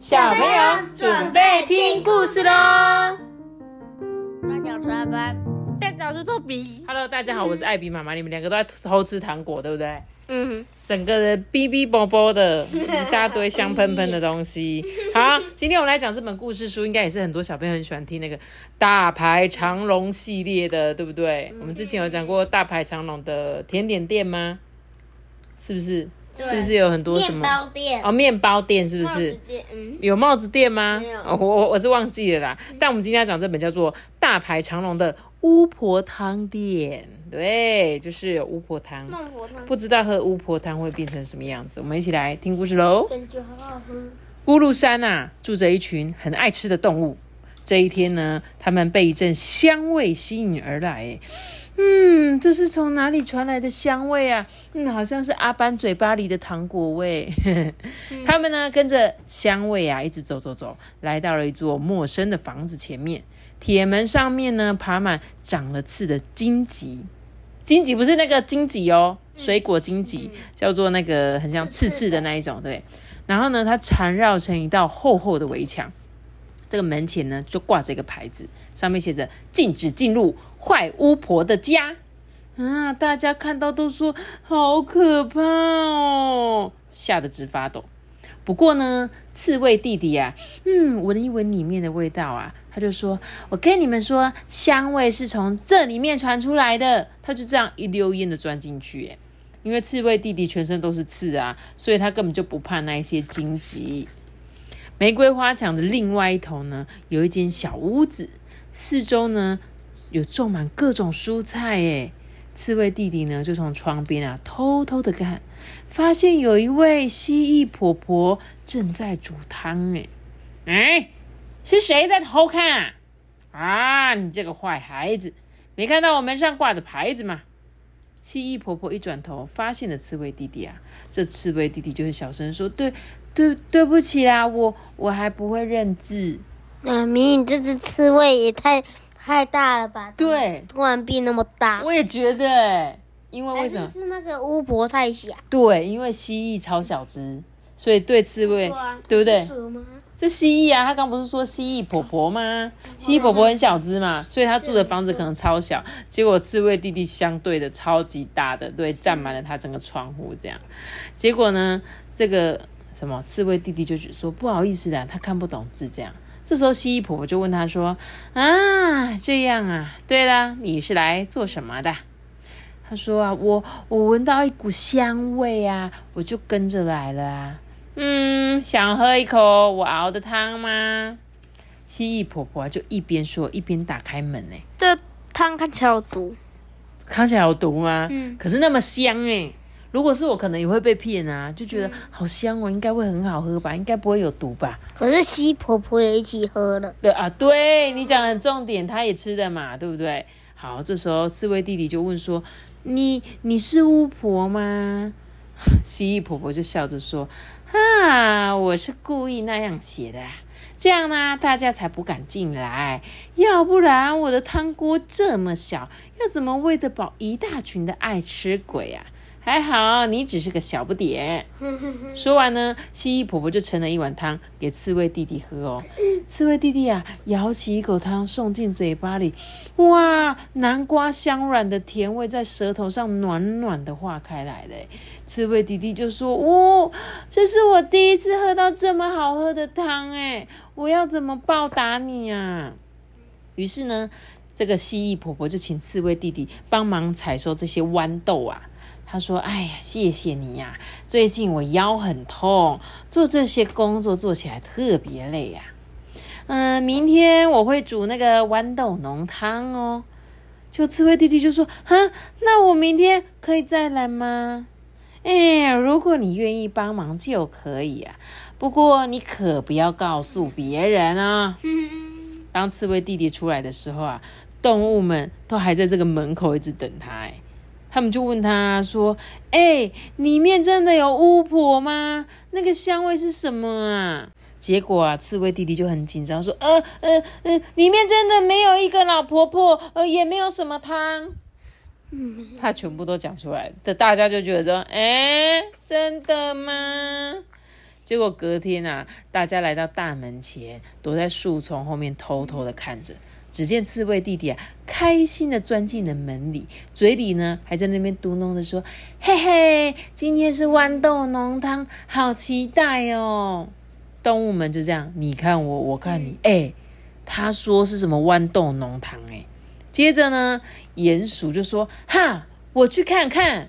小朋友准备听故事喽！大家好，我是阿班，大家好，我是豆比。Hello，大家好，我是艾比妈妈，你们两个都在偷吃糖果，对不对？嗯，整个人哔哔啵啵的，一大堆香喷喷的东西。好，今天我们来讲这本故事书，应该也是很多小朋友很喜欢听那个大排长龙系列的，对不对？我们之前有讲过大排长龙的甜点店吗？是不是？对是不是有很多什么面？包店，哦，面包店是不是有帽子店吗？我我我是忘记了啦。但我们今天要讲这本叫做《大排长龙的巫婆汤店》，对，就是有巫婆汤。孟婆汤，不知道喝巫婆汤会变成什么样子，我们一起来听故事喽。感觉好好喝。咕噜山呐、住着一群很爱吃的动物。这一天呢，他们被一阵香味吸引而来。哎，嗯，这是从哪里传来的香味啊？嗯，好像是阿班嘴巴里的糖果味。他们呢，跟着香味啊，一直走走走，来到了一座陌生的房子前面。铁门上面呢，爬满长了刺的荆棘。荆棘不是那个荆棘哦，水果荆棘，叫做那个很像刺刺的那一种，对。然后呢，它缠绕成一道厚厚的围墙。这个门前呢，就挂着一个牌子，上面写着“禁止进入坏巫婆的家”。啊，大家看到都说好可怕哦，吓得直发抖。不过呢，刺猬弟弟呀、嗯，闻一闻里面的味道啊，他就说：“我跟你们说，香味是从这里面传出来的。”他就这样一溜烟的钻进去，哎，因为刺猬弟弟全身都是刺啊，所以他根本就不怕那一些荆棘。玫瑰花墙的另外一头呢，有一间小屋子，四周呢有种满各种蔬菜。诶，刺猬弟弟呢就从窗边啊偷偷的看，发现有一位蜥蜴婆婆正在煮汤。诶，哎，是谁在偷看啊？啊，你这个坏孩子，没看到我门上挂着牌子吗？蜥蜴婆婆一转头，发现了刺猬弟弟啊，这刺猬弟弟就是小声说：“对，对，对不起啦，我我还不会认字。妈咪你这只刺猬也太太大了吧？对，突然变那么大，我也觉得欸，因为为什么？还是是那个巫婆太小？对，因为蜥蜴超小只，所以对刺猬，啊对不对？这蜥蜴啊，他刚不是说蜥蜴婆婆吗？蜥蜴婆婆很小只嘛，所以他住的房子可能超小。结果刺猬弟弟相对的超级大的，对，占满了他整个窗户这样。结果呢，这个什么刺猬弟弟就说不好意思啦，他看不懂字这样。这时候蜥蜴婆婆就问他说：“啊，这样啊，对了，你是来做什么的？”他说啊，我我闻到一股香味啊，我就跟着来了啊。嗯，想喝一口我熬的汤吗？蜥蜴婆婆就一边说一边打开门呢。这汤看起来有毒。看起来有毒吗？嗯可是那么香哎。如果是我，可能也会被骗啊，就觉得好香哦，应该会很好喝吧，应该不会有毒吧？可是蜥婆婆也一起喝了。对啊，对你讲的很重点，她也吃的嘛，对不对？好，这时候刺猬弟弟就问说：“你你是巫婆吗？” 蜥蜴婆婆就笑着说：“啊，我是故意那样写的啊，这样呢，大家才不敢进来。要不然我的汤锅这么小，要怎么喂得饱一大群的爱吃鬼啊？还好你只是个小不点。”说完呢，蜥蜴婆婆就盛了一碗汤给刺猬弟弟喝哦。刺猬弟弟啊，舀起一口汤送进嘴巴里，哇，南瓜香软的甜味在舌头上暖暖的化开来了。刺猬弟弟就说：“哦，这是我第一次喝到这么好喝的汤，哎，我要怎么报答你啊？”于是呢，这个蜥蜴婆婆就请刺猬弟弟帮忙采收这些豌豆啊。他说：“哎呀，谢谢你呀、最近我腰很痛，做这些工作做起来特别累呀、嗯，明天我会煮那个豌豆浓汤哦。”就刺猬弟弟就说：“哈，那我明天可以再来吗？”哎，如果你愿意帮忙就可以啊，不过你可不要告诉别人啊、当刺猬弟弟出来的时候啊，动物们都还在这个门口一直等他。哎，他们就问他说：“哎，里面真的有巫婆吗？那个香味是什么啊？”结果啊，刺猬弟弟就很紧张，说：“呃呃呃，里面真的没有一个老婆婆，呃，也没有什么汤。”他全部都讲出来，的大家就觉得说：“哎，真的吗？”结果隔天啊，大家来到大门前，躲在树丛后面偷偷的看着。只见刺猬弟弟啊，开心的钻进了门里，嘴里呢还在那边嘟囔的说：“嘿嘿，今天是豌豆浓汤，好期待哦！”动物们就这样，你看我，我看你，哎，他说是什么豌豆浓汤？哎，接着呢，鼹鼠就说：“哈，我去看看。”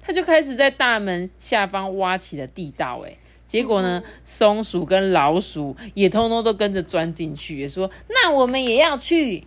他就开始在大门下方挖起了地道，哎。结果呢，松鼠跟老鼠也通通都跟着钻进去，也说：“那我们也要去。”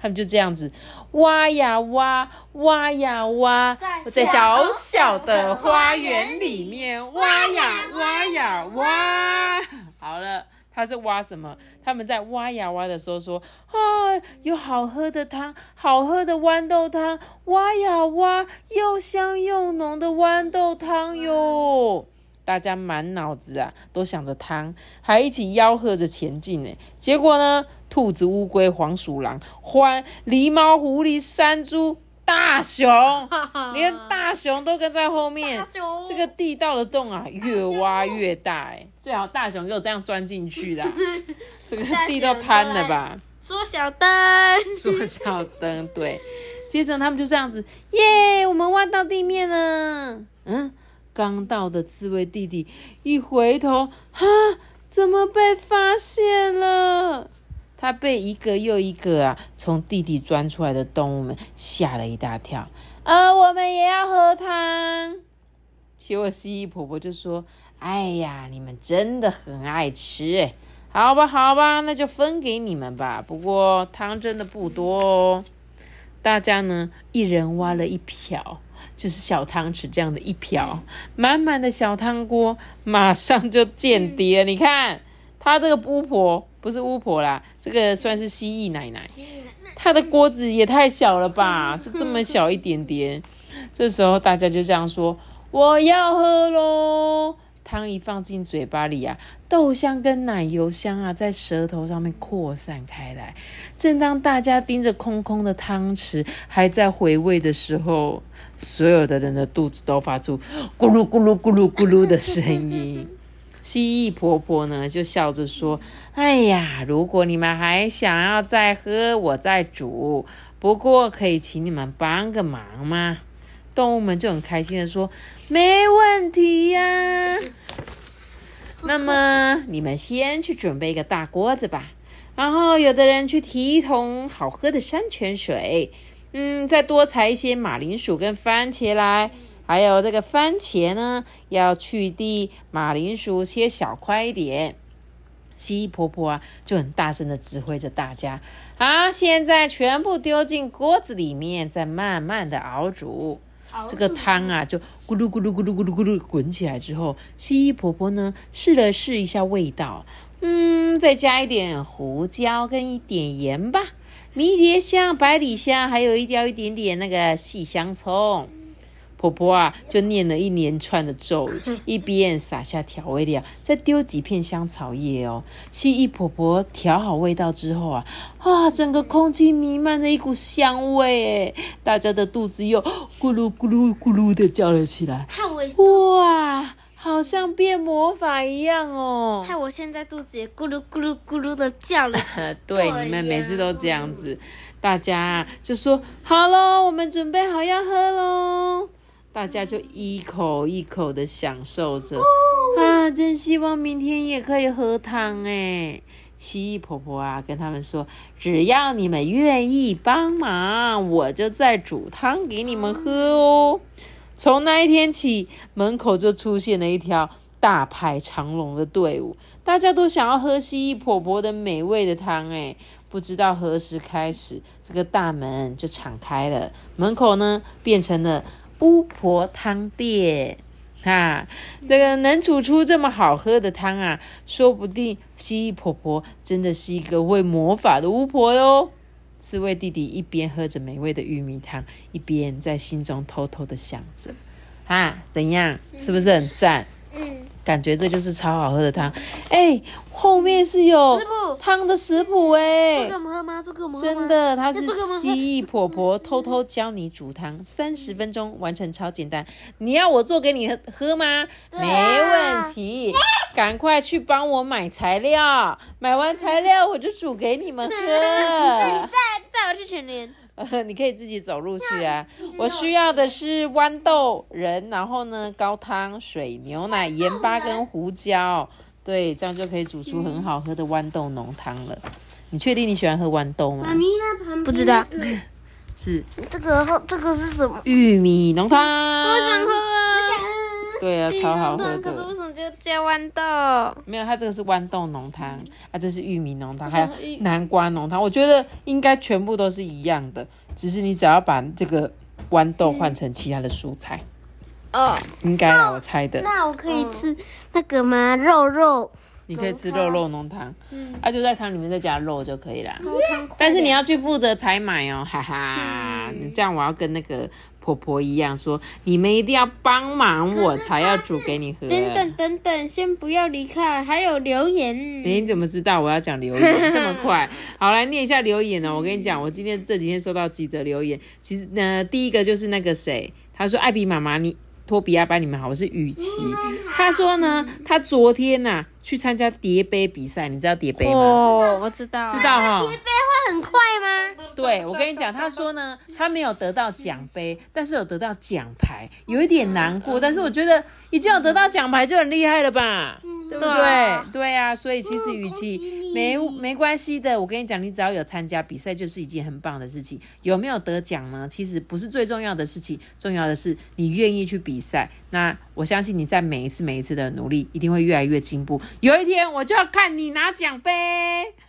他们就这样子挖呀挖，挖呀挖，在小小的花园里面挖呀挖呀挖。好了，他是挖什么？他们在挖呀挖的时候说：“啊，有好喝的汤，好喝的豌豆汤，挖呀挖，又香又浓的豌豆汤哟。”大家满脑子啊都想着汤，还一起吆喝着前进呢。结果呢，兔子、乌龟、黄鼠狼、獾、狸猫、狐狸、山猪、大熊，连大熊都跟在后面。这个地道的洞啊，越挖越大，哎，最好大熊又这样钻进去啦，这个地都瘫了吧？缩小灯，缩小灯，对。接着他们就这样子，耶，我们挖到地面了，嗯。刚到的刺猬弟弟一回头，哈，怎么被发现了？他被一个又一个啊从地底钻出来的动物们吓了一大跳。呃，我们也要喝汤。结果蜥蜴婆婆就说：“哎呀，你们真的很爱吃，好吧，好吧，那就分给你们吧。不过汤真的不多哦。大家呢，一人挖了一瓢。”就是小汤匙这样的一瓢，满满的小汤锅，马上就见底了。你看，他这个巫婆不是巫婆啦，这个算是蜥蜴奶奶。他的锅子也太小了吧，就这么小一点点。这时候大家就这样说：“我要喝喽！”汤一放进嘴巴里啊，豆香跟奶油香啊，在舌头上面扩散开来。正当大家盯着空空的汤匙，还在回味的时候，所有的人的肚子都发出咕噜咕噜咕噜咕噜的声音。蜥蜴婆婆呢，就笑着说：“哎呀，如果你们还想要再喝，我再煮。不过可以请你们帮个忙吗？”动物们就很开心的说：“没问题呀。”那么你们先去准备一个大锅子吧。然后有的人去提一桶好喝的山泉水，嗯，再多采一些马铃薯跟番茄来，还有这个番茄呢，要去蒂，马铃薯切小块一点。蜥蜴婆婆啊，就很大声的指挥着大家，好，现在全部丢进锅子里面，再慢慢的熬煮。这个汤啊，就咕噜咕噜咕噜咕噜咕噜滚起来之后，蜥蜴婆婆呢试了试一下味道。嗯，再加一点胡椒跟一点盐吧，迷迭香、百里香，还有一掉一点点那个细香葱。婆婆啊，就念了一连串的咒语，一边撒下调味料，再丢几片香草叶哦。蜥蜴婆婆调好味道之后啊，啊，整个空气弥漫着一股香味，大家的肚子又咕噜咕噜咕噜的叫了起来。哇！好像变魔法一样哦！害我现在肚子也咕噜咕噜咕噜的叫了起来。对，你们每次都这样子，大家就说好喽，我们准备好要喝喽。大家就一口一口的享受着啊！真希望明天也可以喝汤哎。蜥蜴婆婆啊，跟他们说，只要你们愿意帮忙，我就再煮汤给你们喝哦。从那一天起，门口就出现了一条大排长龙的队伍，大家都想要喝蜥蜴婆婆的美味的汤。哎，不知道何时开始，这个大门就敞开了，门口呢变成了巫婆汤店。哈，这个能煮出这么好喝的汤啊，说不定蜥蜴婆婆真的是一个会魔法的巫婆哟。刺猬弟弟一边喝着美味的玉米汤，一边在心中偷偷的想着：“啊，怎样？是不是很赞？”嗯，感觉这就是超好喝的汤。哎，后面是有汤的食谱哎、这个我们喝吗？这个我们真的，它是蜥蜴婆婆偷偷教你煮汤，三十分钟完成，超简单。你要我做给你喝喝吗？没问题，赶快去帮我买材料，买完材料我就煮给你们喝。再再我去全联。呃，你可以自己走路去啊。我需要的是豌豆仁，然后呢，高汤、水、牛奶、盐巴跟胡椒，对，这样就可以煮出很好喝的豌豆浓汤了。你确定你喜欢喝豌豆吗？咪那旁边不知道 是这个这个是什么？玉米浓汤。我想喝啊！对啊，超好喝可是为的。就加豌豆？没有，它这个是豌豆浓汤，啊，这是玉米浓汤，还有南瓜浓汤。我觉得应该全部都是一样的，只是你只要把这个豌豆换成其他的蔬菜，哦，应该啦，我猜的。那我可以吃那个吗？肉肉你可以吃肉肉浓汤，嗯啊，就在汤里面再加肉就可以啦。高汤，但是你要去负责采买哦，哈哈。你这样我要跟那个婆婆一样说，你们一定要帮忙，我才要煮给你喝。等等等等，先不要离开，还有留言。你怎么知道我要讲留言这么快？好，来念一下留言哦。我跟你讲，我今天这几天收到几则留言，其实呢，第一个就是那个谁，他说艾比妈妈你。托比亚班，你们好，我是雨琦。他说呢，他昨天呐、去参加叠杯比赛，你知道叠杯吗？哦，我知道，知道哈。叠杯会很快吗？对，我跟你讲，他说呢，他没有得到奖杯，但是有得到奖牌，有一点难过。但是我觉得已经有得到奖牌就很厉害了吧，对不对对啊？对啊，所以其实与其没没关系的，我跟你讲，你只要有参加比赛，就是一件很棒的事情。有没有得奖呢？其实不是最重要的事情，重要的是你愿意去比赛。那我相信你在每一次每一次的努力，一定会越来越进步。有一天我就要看你拿奖杯，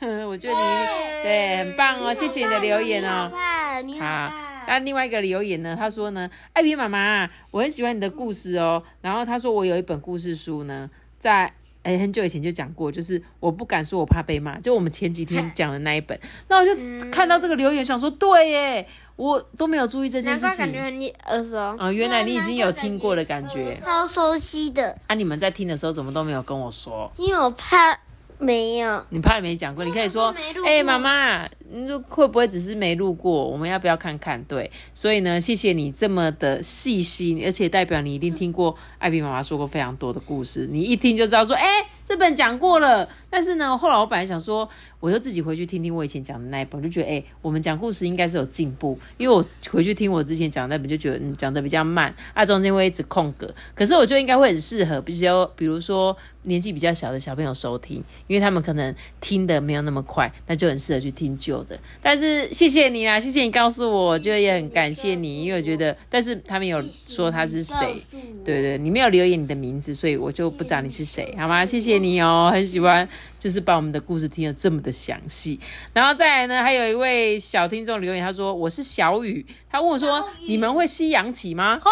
我觉得你对很棒哦，谢谢你的留言哦。怕你好那另外一个留言呢？他说呢，艾比妈妈，我很喜欢你的故事哦。然后他说我有一本故事书呢，在哎很久以前就讲过，就是我不敢说我怕被骂，就我们前几天讲的那一本。那我就看到这个留言，想说对耶，我都没有注意这件事情感觉耳熟。啊、原来你已经有听过的感觉。超熟悉的，啊，你们在听的时候怎么都没有跟我说？因为我怕没有。你怕你没讲过，你可以说哎、妈妈，你会不会只是没录过？我们要不要看看？对，所以呢，谢谢你这么的细心，而且代表你一定听过艾比妈妈说过非常多的故事，你一听就知道说，哎、这本讲过了。但是呢，后来我本来想说，我又自己回去听听我以前讲的那一本，就觉得，哎、我们讲故事应该是有进步，因为我回去听我之前讲的那本，就觉得嗯讲的比较慢，啊中间会一直空格。可是我觉得应该会很适合，比较比如说年纪比较小的小朋友收听，因为他们可能听的没有那么快，那就很适合去听旧的。但是谢谢你啦，谢谢你告诉我，我觉得也很感谢你，因为我觉得，但是他们有说他是谁，对对，你没有留言你的名字，所以我就不知道你是谁，好吗？谢谢你哦，很喜欢，就是把我们的故事听得这么的详细。然后再来呢，还有一位小听众留言，他说我是小雨，他问我说你们会吸氧起吗？会，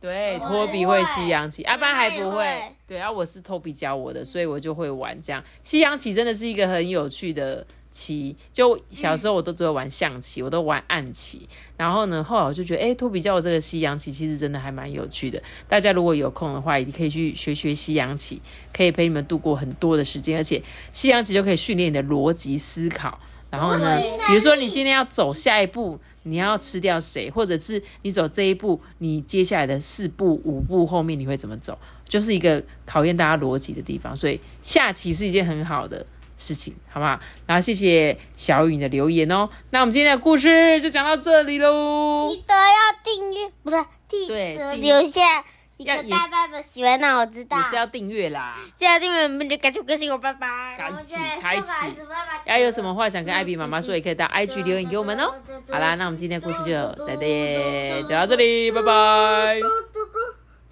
对，托比会吸氧起，阿班还不会。对啊，我是托比教我的，所以我就会玩这样。吸氧起真的是一个很有趣的棋，就小时候我都只会玩象棋，我都玩暗棋。然后呢，后来我就觉得，哎，托比教我这个西洋棋其实真的还蛮有趣的。大家如果有空的话，也可以去学学西洋棋，可以陪你们度过很多的时间，而且西洋棋就可以训练你的逻辑思考。然后呢，比如说你今天要走下一步，你要吃掉谁，或者是你走这一步，你接下来的四步、五步后面你会怎么走，就是一个考验大家逻辑的地方。所以下棋是一件很好的事情，好不好？然后谢谢小雨你的留言哦。那我们今天的故事就讲到这里喽。记得要订阅，不是记得留下一个大大的喜欢，让我知道也。是要订阅啦，现在订阅我们就赶紧更新我拜拜。赶紧开启要有什么话想跟艾比妈妈说，也可以到 IG 留言给我们哦。好啦，那我们今天的故事就在这里，讲到这里，拜拜。嘟嘟咕